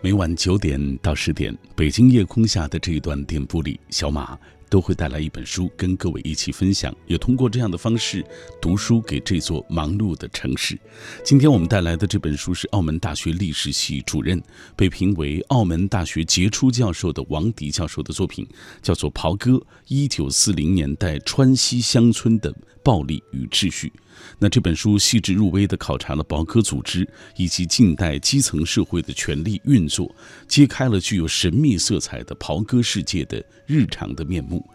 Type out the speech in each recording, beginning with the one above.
每晚九点到十点，北京夜空下的这一段电波里，小马都会带来一本书，跟各位一起分享，也通过这样的方式读书给这座忙碌的城市。今天我们带来的这本书是澳门大学历史系主任，被评为澳门大学杰出教授的王迪教授的作品，叫做《袍哥：一九四零年代川西乡村的暴力与秩序》。那这本书细致入微地考察了袍哥组织以及近代基层社会的权力运作，揭开了具有神秘色彩的袍哥世界的日常的面目。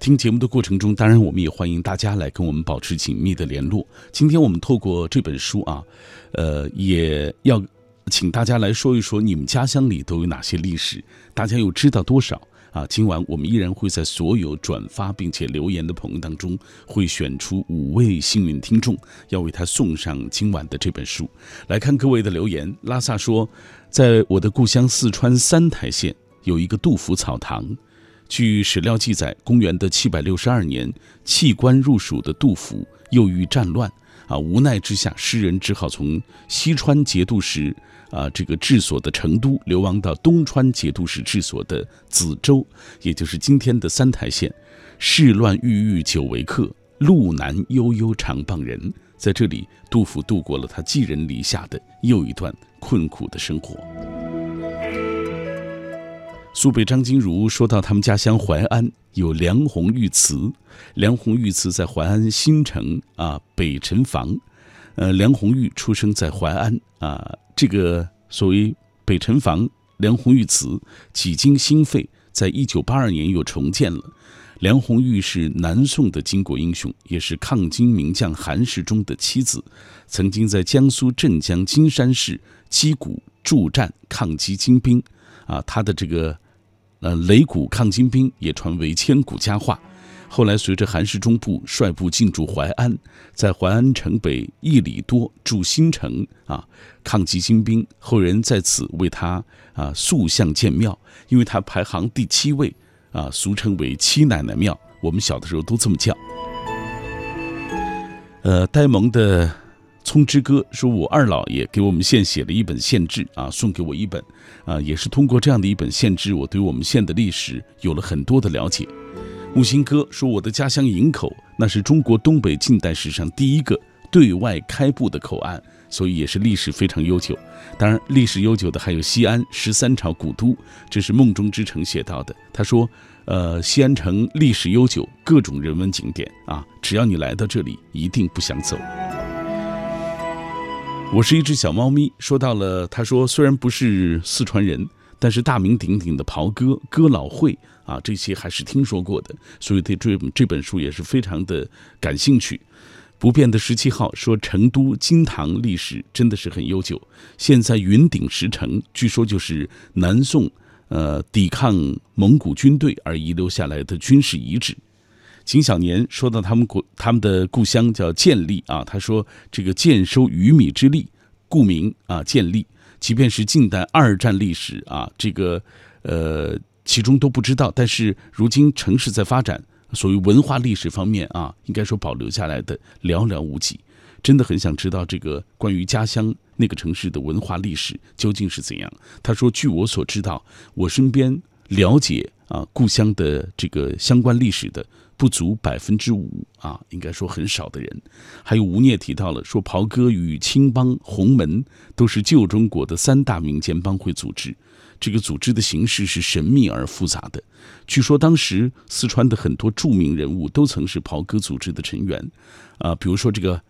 听节目的过程中，当然我们也欢迎大家来跟我们保持紧密的联络。今天我们透过这本书啊，呃，也要请大家来说一说你们家乡里都有哪些历史，大家又知道多少？啊，今晚我们依然会在所有转发并且留言的朋友当中，会选出五位幸运听众，要为他送上今晚的这本书。来看各位的留言，拉萨说，在我的故乡四川三台县有一个杜甫草堂，据史料记载，公元的七百六十二年，弃官入蜀的杜甫又遇战乱，啊，无奈之下，诗人只好从西川节度使。啊，这个治所的成都流亡到东川节度使治所的梓州，也就是今天的三台县。世乱郁郁久为客，路难悠悠常傍人。在这里，杜甫度过了他寄人篱下的又一段困苦的生活。苏北张金如说到，他们家乡淮安有梁鸿玉祠，梁鸿玉祠在淮安新城啊北辰房。呃，梁红玉出生在淮安啊。这个所谓北辰房梁红玉祠，几经兴废，在一九八二年又重建了。梁红玉是南宋的巾帼英雄，也是抗金名将韩世忠的妻子，曾经在江苏镇江金山市击鼓助战抗击金兵，啊，他的这个呃擂鼓抗金兵也传为千古佳话。后来，随着韩世忠部率部进驻淮安，在淮安城北一里多筑新城啊，抗击金兵。后人在此为他啊塑像建庙，因为他排行第七位啊，俗称为七奶奶庙。我们小的时候都这么叫。呃，呆萌的葱之歌说，我二老爷给我们县写了一本县志啊，送给我一本啊，也是通过这样的一本县志，我对我们县的历史有了很多的了解。木心哥说：“我的家乡营口，那是中国东北近代史上第一个对外开埠的口岸，所以也是历史非常悠久。当然，历史悠久的还有西安十三朝古都，这是梦中之城写到的。他说：‘呃，西安城历史悠久，各种人文景点啊，只要你来到这里，一定不想走。’我是一只小猫咪，说到了，他说虽然不是四川人。”但是大名鼎鼎的袍哥、哥老会啊，这些还是听说过的，所以对这这本书也是非常的感兴趣。不变的十七号说，成都金堂历史真的是很悠久。现在云顶石城，据说就是南宋呃抵抗蒙古军队而遗留下来的军事遗址。秦小年说到他们故他们的故乡叫建立啊，他说这个建收鱼米之利，故名啊建立。即便是近代二战历史啊，这个呃，其中都不知道。但是如今城市在发展，所谓文化历史方面啊，应该说保留下来的寥寥无几。真的很想知道这个关于家乡那个城市的文化历史究竟是怎样。他说：“据我所知道，我身边了解啊故乡的这个相关历史的。”不足百分之五啊，应该说很少的人。还有吴聂提到了说，袍哥与青帮、洪门都是旧中国的三大民间帮会组织。这个组织的形式是神秘而复杂的。据说当时四川的很多著名人物都曾是袍哥组织的成员，啊，比如说这个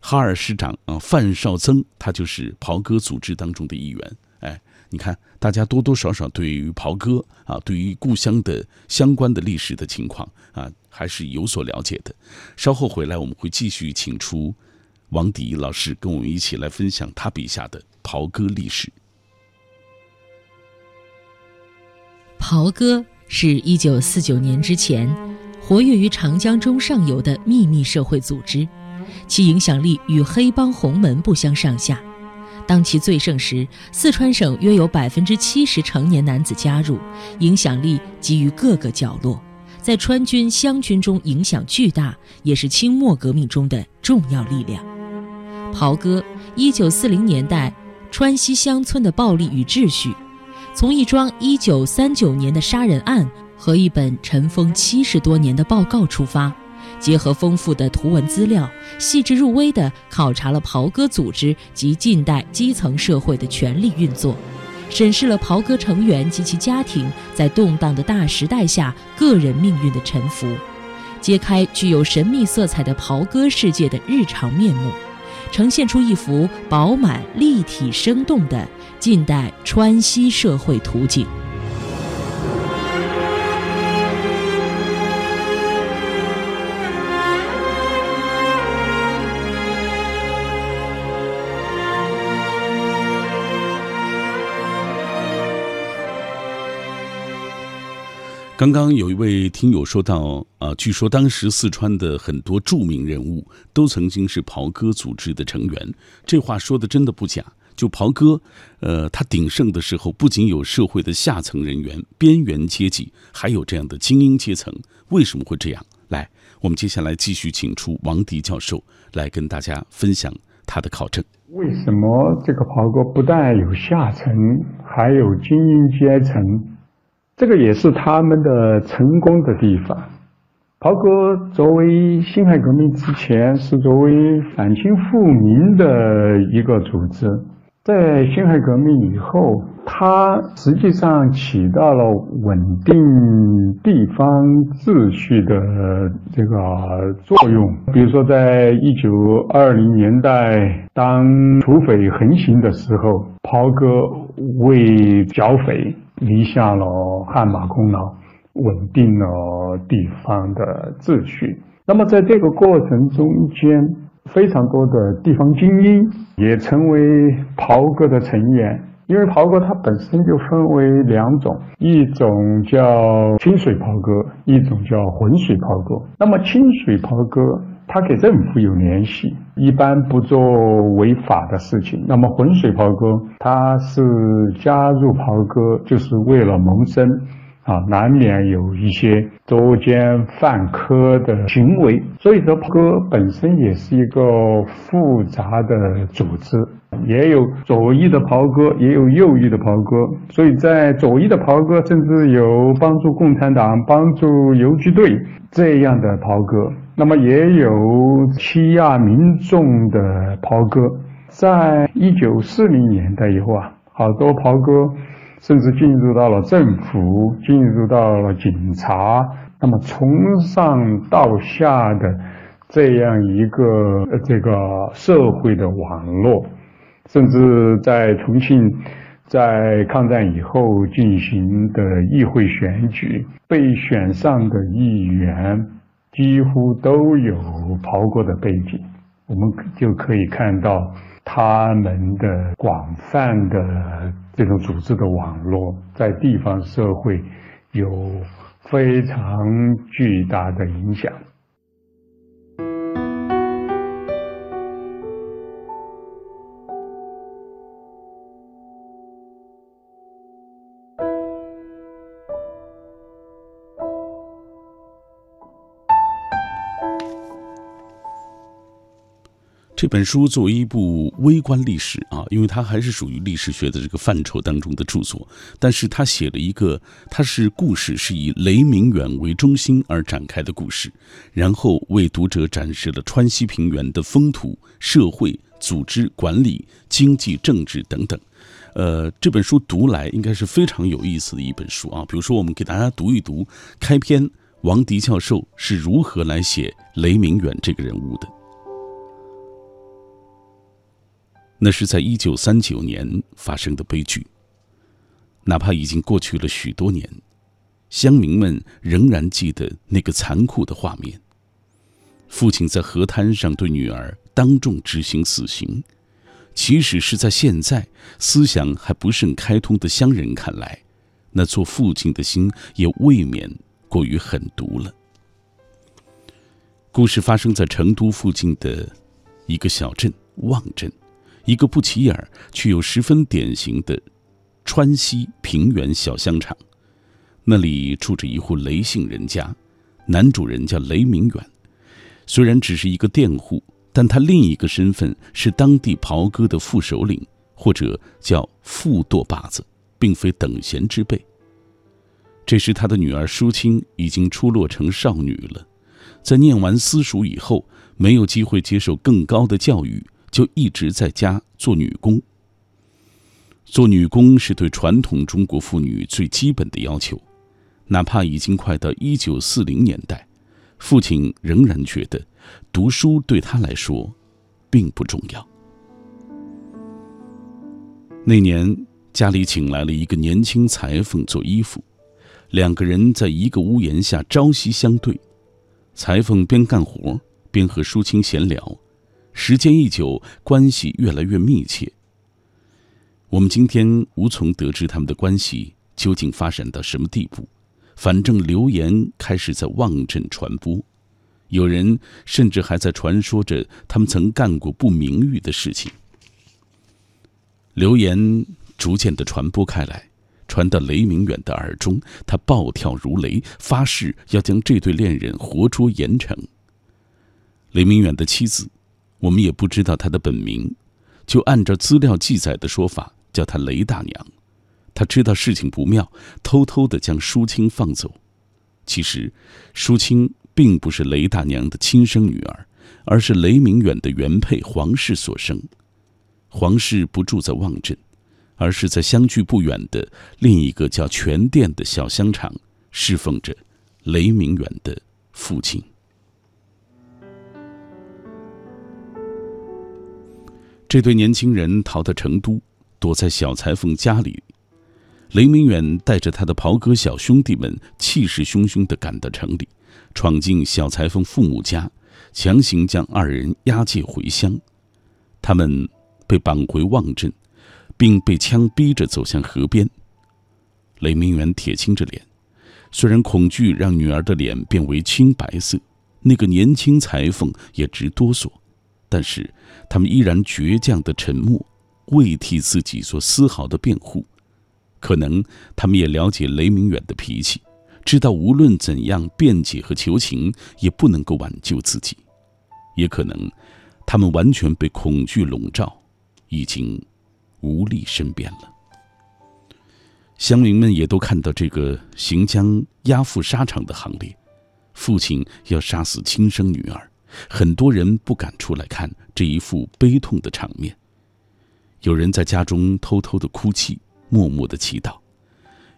哈尔师长啊范绍曾，他就是袍哥组织当中的一员。你看，大家多多少少对于袍哥啊，对于故乡的相关的历史的情况啊，还是有所了解的。稍后回来，我们会继续请出王迪老师，跟我们一起来分享他笔下的袍哥历史。袍哥是一九四九年之前活跃于长江中上游的秘密社会组织，其影响力与黑帮洪门不相上下。当其最盛时，四川省约有百分之七十成年男子加入，影响力集于各个角落，在川军、湘军中影响巨大，也是清末革命中的重要力量。袍哥，一九四零年代川西乡村的暴力与秩序，从一桩1939年的杀人案和一本尘封七十多年的报告出发，结合丰富的图文资料，细致入微地考察了袍哥组织及近代基层社会的权力运作，审视了袍哥成员及其家庭在动荡的大时代下个人命运的沉浮，揭开具有神秘色彩的袍哥世界的日常面目。呈现出一幅饱满、立体、生动的近代川西社会图景。刚刚有一位听友说到，啊，据说当时四川的很多著名人物都曾经是袍哥组织的成员。这话说的真的不假。就袍哥，呃，他鼎盛的时候，不仅有社会的下层人员、边缘阶级，还有这样的精英阶层。为什么会这样？来，我们接下来继续请出王迪教授来跟大家分享他的考证。为什么这个袍哥不但有下层，还有精英阶层？这个也是他们的成功的地方。袍哥作为辛亥革命之前是作为反清复明的一个组织，在辛亥革命以后，它实际上起到了稳定地方秩序的这个作用。比如说，在一九二零年代，当土匪横行的时候，袍哥为剿匪。立下了汗马功劳，稳定了地方的秩序。那么在这个过程中间，非常多的地方精英也成为袍哥的成员。因为袍哥它本身就分为两种，一种叫清水袍哥，一种叫浑水袍哥。那么清水袍哥。他给政府有联系，一般不做违法的事情。那么浑水袍哥，他是加入袍哥就是为了谋生，啊，难免有一些作奸犯科的行为。所以说，袍哥本身也是一个复杂的组织，也有左翼的袍哥，也有右翼的袍哥。所以在左翼的袍哥，甚至有帮助共产党、帮助游击队这样的袍哥。那么也有欺压民众的袍哥，在一九四零年代以后啊，好多袍哥甚至进入到了政府，进入到了警察，那么从上到下的这样一个这个社会的网络，甚至在重庆，在抗战以后进行的议会选举，被选上的议员。几乎都有袍哥的背景，我们就可以看到他们的广泛的这种组织的网络，在地方社会有非常巨大的影响。这本书作为一部微观历史啊，因为它还是属于历史学的这个范畴当中的著作，但是他写了一个，它是故事是以雷明远为中心而展开的故事，然后为读者展示了川西平原的风土、社会、组织、管理、经济、政治等等。呃，这本书读来应该是非常有意思的一本书啊。比如说，我们给大家读一读开篇，王迪教授是如何来写雷明远这个人物的。那是在一九三九年发生的悲剧。哪怕已经过去了许多年，乡民们仍然记得那个残酷的画面：父亲在河滩上对女儿当众执行死刑。即使是在现在思想还不甚开通的乡人看来，那做父亲的心也未免过于狠毒了。故事发生在成都附近的一个小镇望镇。一个不起眼却又十分典型的川西平原小香厂，那里住着一户雷姓人家，男主人叫雷明远。虽然只是一个佃户，但他另一个身份是当地袍哥的副首领，或者叫副舵把子。并非等闲之辈。这时，他的女儿淑清已经出落成少女了，在念完私塾以后，没有机会接受更高的教育，就一直在家做女工。做女工是对传统中国妇女最基本的要求，哪怕已经快到一九四零年代，父亲仍然觉得读书对他来说并不重要。那年，家里请来了一个年轻裁缝做衣服，两个人在一个屋檐下朝夕相对，裁缝边干活边和淑清闲聊，时间一久，关系越来越密切。我们今天无从得知他们的关系究竟发展到什么地步，反正流言开始在望镇传播，有人甚至还在传说着他们曾干过不名誉的事情。流言逐渐的传播开来，传到雷明远的耳中，他暴跳如雷，发誓要将这对恋人活捉严惩。雷明远的妻子，我们也不知道她的本名，就按照资料记载的说法。叫她雷大娘，他知道事情不妙，偷偷的将淑清放走。其实，淑清并不是雷大娘的亲生女儿，而是雷明远的原配黄氏所生。黄氏不住在望镇，而是在相距不远的另一个叫全店的小香厂侍奉着雷明远的父亲。这对年轻人逃到成都。躲在小裁缝家里，雷明远带着他的袍哥小兄弟们气势汹汹地赶到城里，闯进小裁缝父母家，强行将二人押解回乡。他们被绑回望镇，并被枪逼着走向河边。雷明远铁青着脸，虽然恐惧让女儿的脸变为青白色，那个年轻裁缝也直哆嗦，但是他们依然倔强的沉默。未替自己做丝毫的辩护，可能他们也了解雷明远的脾气，知道无论怎样辩解和求情，也不能够挽救自己；也可能，他们完全被恐惧笼罩，已经无力申辩了。乡民们也都看到这个行将押赴沙场的行列，父亲要杀死亲生女儿，很多人不敢出来看这一副悲痛的场面。有人在家中偷偷的哭泣，默默的祈祷；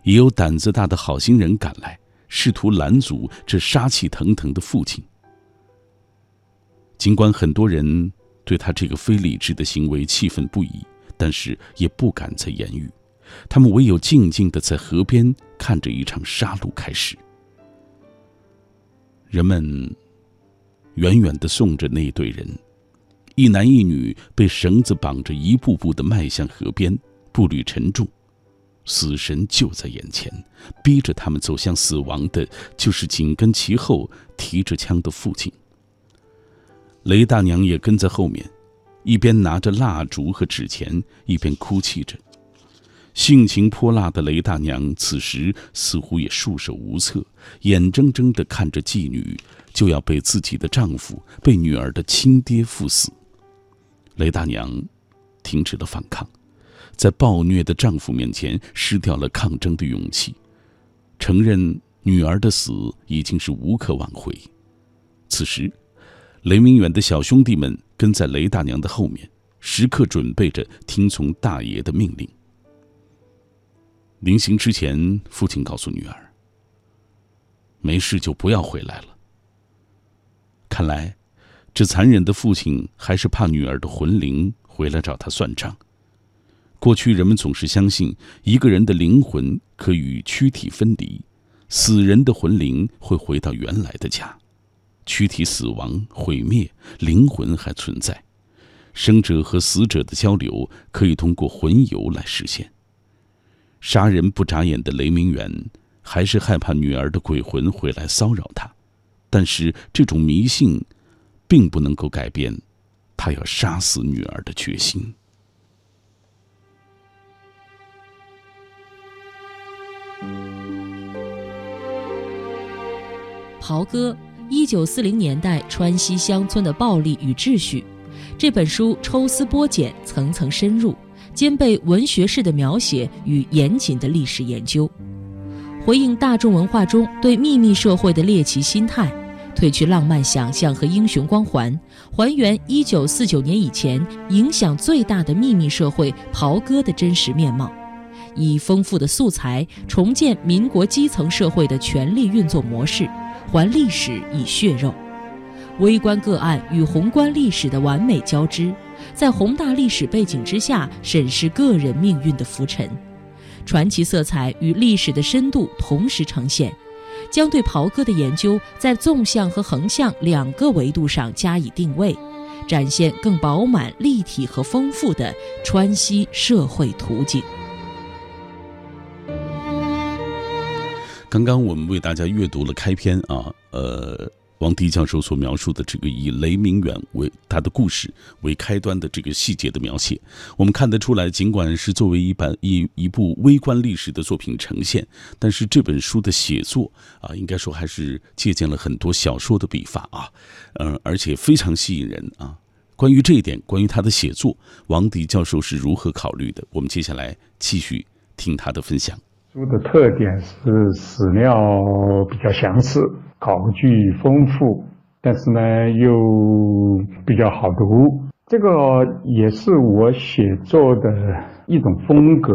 也有胆子大的好心人赶来，试图拦阻这杀气腾腾的父亲。尽管很多人对他这个非理智的行为气愤不已，但是也不敢再言语，他们唯有静静的在河边看着一场杀戮开始。人们远远的送着那对人。一男一女被绳子绑着，一步步的迈向河边，步履沉重，死神就在眼前，逼着他们走向死亡的，就是紧跟其后提着枪的父亲。雷大娘也跟在后面，一边拿着蜡烛和纸钱，一边哭泣着。性情泼辣的雷大娘此时似乎也束手无策，眼睁睁地看着妓女就要被自己的丈夫、被女儿的亲爹赴死。雷大娘停止了反抗，在暴虐的丈夫面前失掉了抗争的勇气，承认女儿的死已经是无可挽回。此时，雷明远的小兄弟们跟在雷大娘的后面，时刻准备着听从大爷的命令。临行之前，父亲告诉女儿：“没事就不要回来了。”看来。这残忍的父亲还是怕女儿的魂灵回来找他算账。过去人们总是相信，一个人的灵魂可与躯体分离，死人的魂灵会回到原来的家。躯体死亡毁灭，灵魂还存在，生者和死者的交流可以通过魂游来实现。杀人不眨眼的雷明远还是害怕女儿的鬼魂回来骚扰他，但是这种迷信。并不能够改变他要杀死女儿的决心。袍哥，一九四零年代川西乡村的暴力与秩序，这本书抽丝剥茧，层层深入，兼备文学式的描写与严谨的历史研究，回应大众文化中对秘密社会的猎奇心态，褪去浪漫想象和英雄光环，还原1949年以前影响最大的秘密社会——袍哥的真实面貌，以丰富的素材重建民国基层社会的权力运作模式，还历史以血肉。微观个案与宏观历史的完美交织，在宏大历史背景之下审视个人命运的浮沉，传奇色彩与历史的深度同时呈现，将对袍哥的研究在纵向和横向两个维度上加以定位，展现更饱满、立体和丰富的川西社会图景。刚刚我们为大家阅读了开篇啊，呃。王迪教授所描述的这个以雷明远为他的故事为开端的这个细节的描写，我们看得出来，尽管是作为一本一一部微观历史的作品呈现，但是这本书的写作啊，应该说还是借鉴了很多小说的笔法啊，嗯，而且非常吸引人啊。关于这一点，关于他的写作，王迪教授是如何考虑的？我们接下来继续听他的分享。书的特点是史料比较详实。考据丰富，但是呢又比较好读，这个也是我写作的一种风格。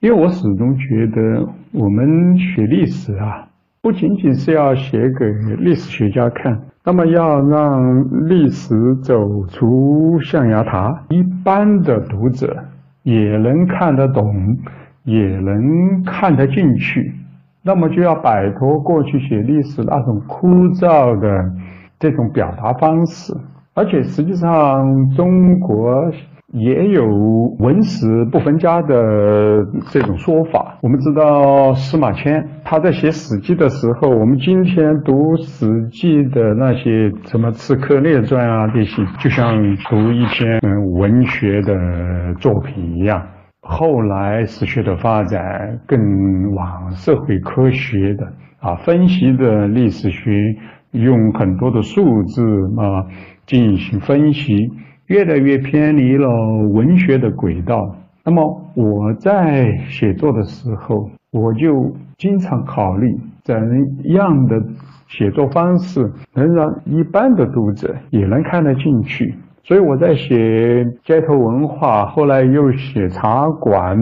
因为我始终觉得，我们学历史啊，不仅仅是要写给历史学家看，那么要让历史走出象牙塔，一般的读者也能看得懂，也能看得进去。那么就要摆脱过去写历史那种枯燥的这种表达方式，而且实际上中国也有文史不分家的这种说法。我们知道司马迁他在写《史记》的时候，我们今天读《史记》的那些什么《刺客列传》啊这些，就像读一篇文学的作品一样。后来史学的发展更往社会科学的啊分析的历史学，用很多的数字啊进行分析，越来越偏离了文学的轨道。那么我在写作的时候，我就经常考虑怎样的写作方式能让一般的读者也能看得进去。所以我在写街头文化，后来又写茶馆，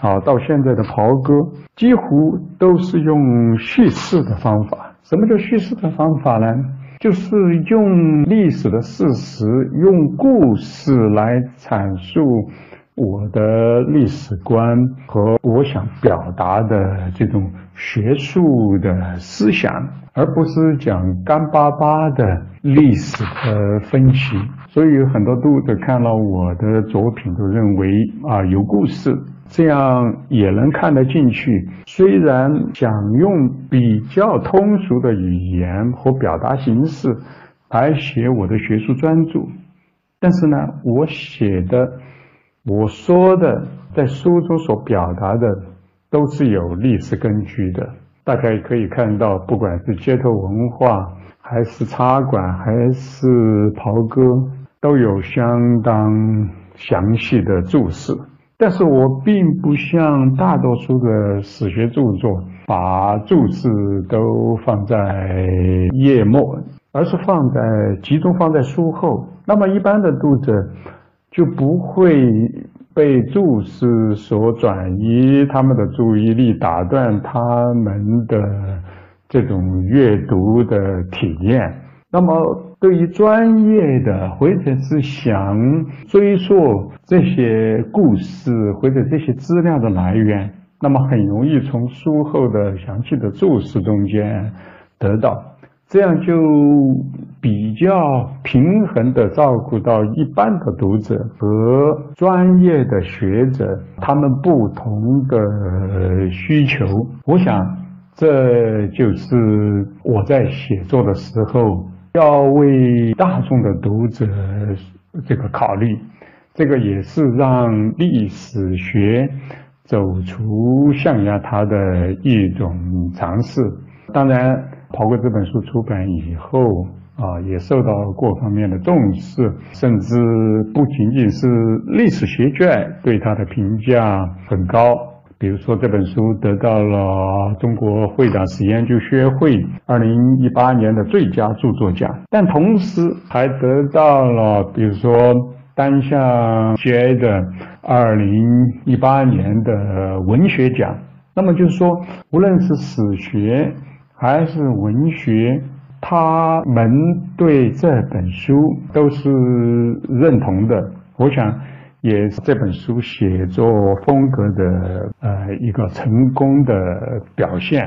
啊，到现在的袍哥，几乎都是用叙事的方法。什么叫叙事的方法呢？就是用历史的事实，用故事来阐述我的历史观和我想表达的这种学术的思想，而不是讲干巴巴的历史的分析。所以很多读者看了我的作品，都认为啊有故事，这样也能看得进去。虽然想用比较通俗的语言和表达形式来写我的学术专著，但是呢，我写的、我说的，在书中所表达的都是有历史根据的。大家可以看到，不管是街头文化，还是茶馆，还是袍哥。都有相当详细的注释，但是我并不像大多数的史学著作把注释都放在页末，而是放在集中放在书后。那么一般的读者就不会被注释所转移他们的注意力，打断他们的这种阅读的体验。那么。对于专业的或者是想追溯这些故事或者这些资料的来源，那么很容易从书后的详细的注释中间得到，这样就比较平衡的照顾到一般的读者和专业的学者他们不同的需求。我想，这就是我在写作的时候。要为大众的读者这个考虑，这个也是让历史学走出象牙塔的一种尝试。当然，跑过这本书出版以后，啊，也受到各方面的重视，甚至不仅仅是历史学界对他的评价很高。比如说这本书得到了中国会长史研究学会二零一八年的最佳著作奖，但同时还得到了比如说单项节的二零一八年的文学奖。那么就是说，无论是史学还是文学。他们对这本书都是认同的，我想也是这本书写作风格的呃一个成功的表现。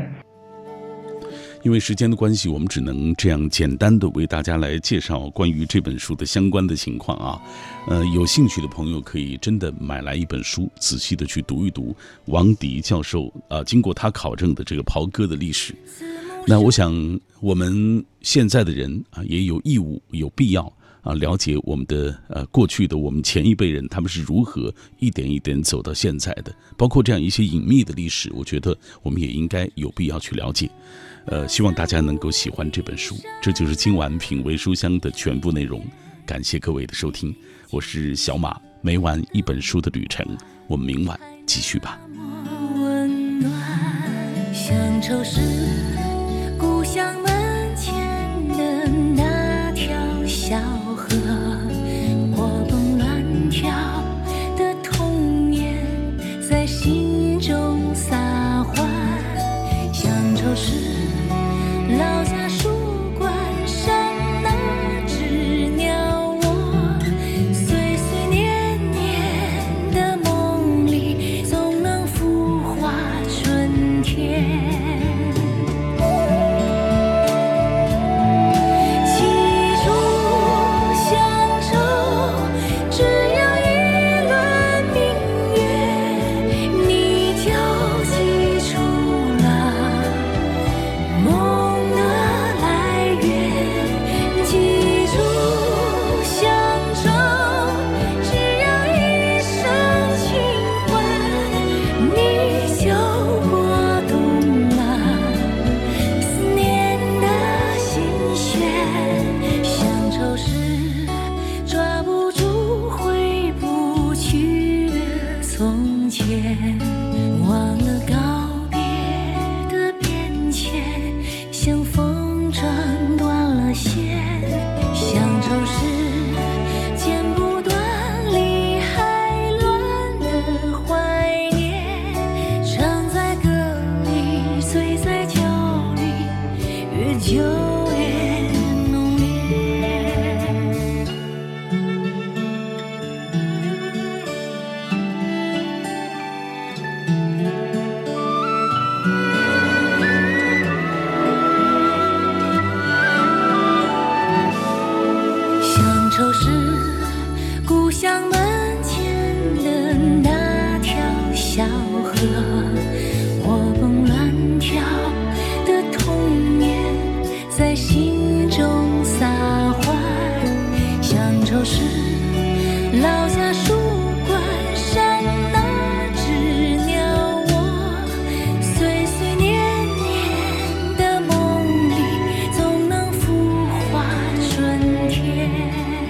因为时间的关系，我们只能这样简单的为大家来介绍关于这本书的相关的情况啊。呃，有兴趣的朋友可以真的买来一本书，仔细的去读一读王迪教授啊，经过他考证的这个袍哥的历史。那我想，我们现在的人啊，也有义务、有必要啊，了解我们的呃过去的我们前一辈人，他们是如何一点一点走到现在的，包括这样一些隐秘的历史，我觉得我们也应该有必要去了解。呃，希望大家能够喜欢这本书。这就是今晚品味书香的全部内容。感谢各位的收听，我是小马，每晚一本书的旅程，我们明晚继续吧。温暖乡愁时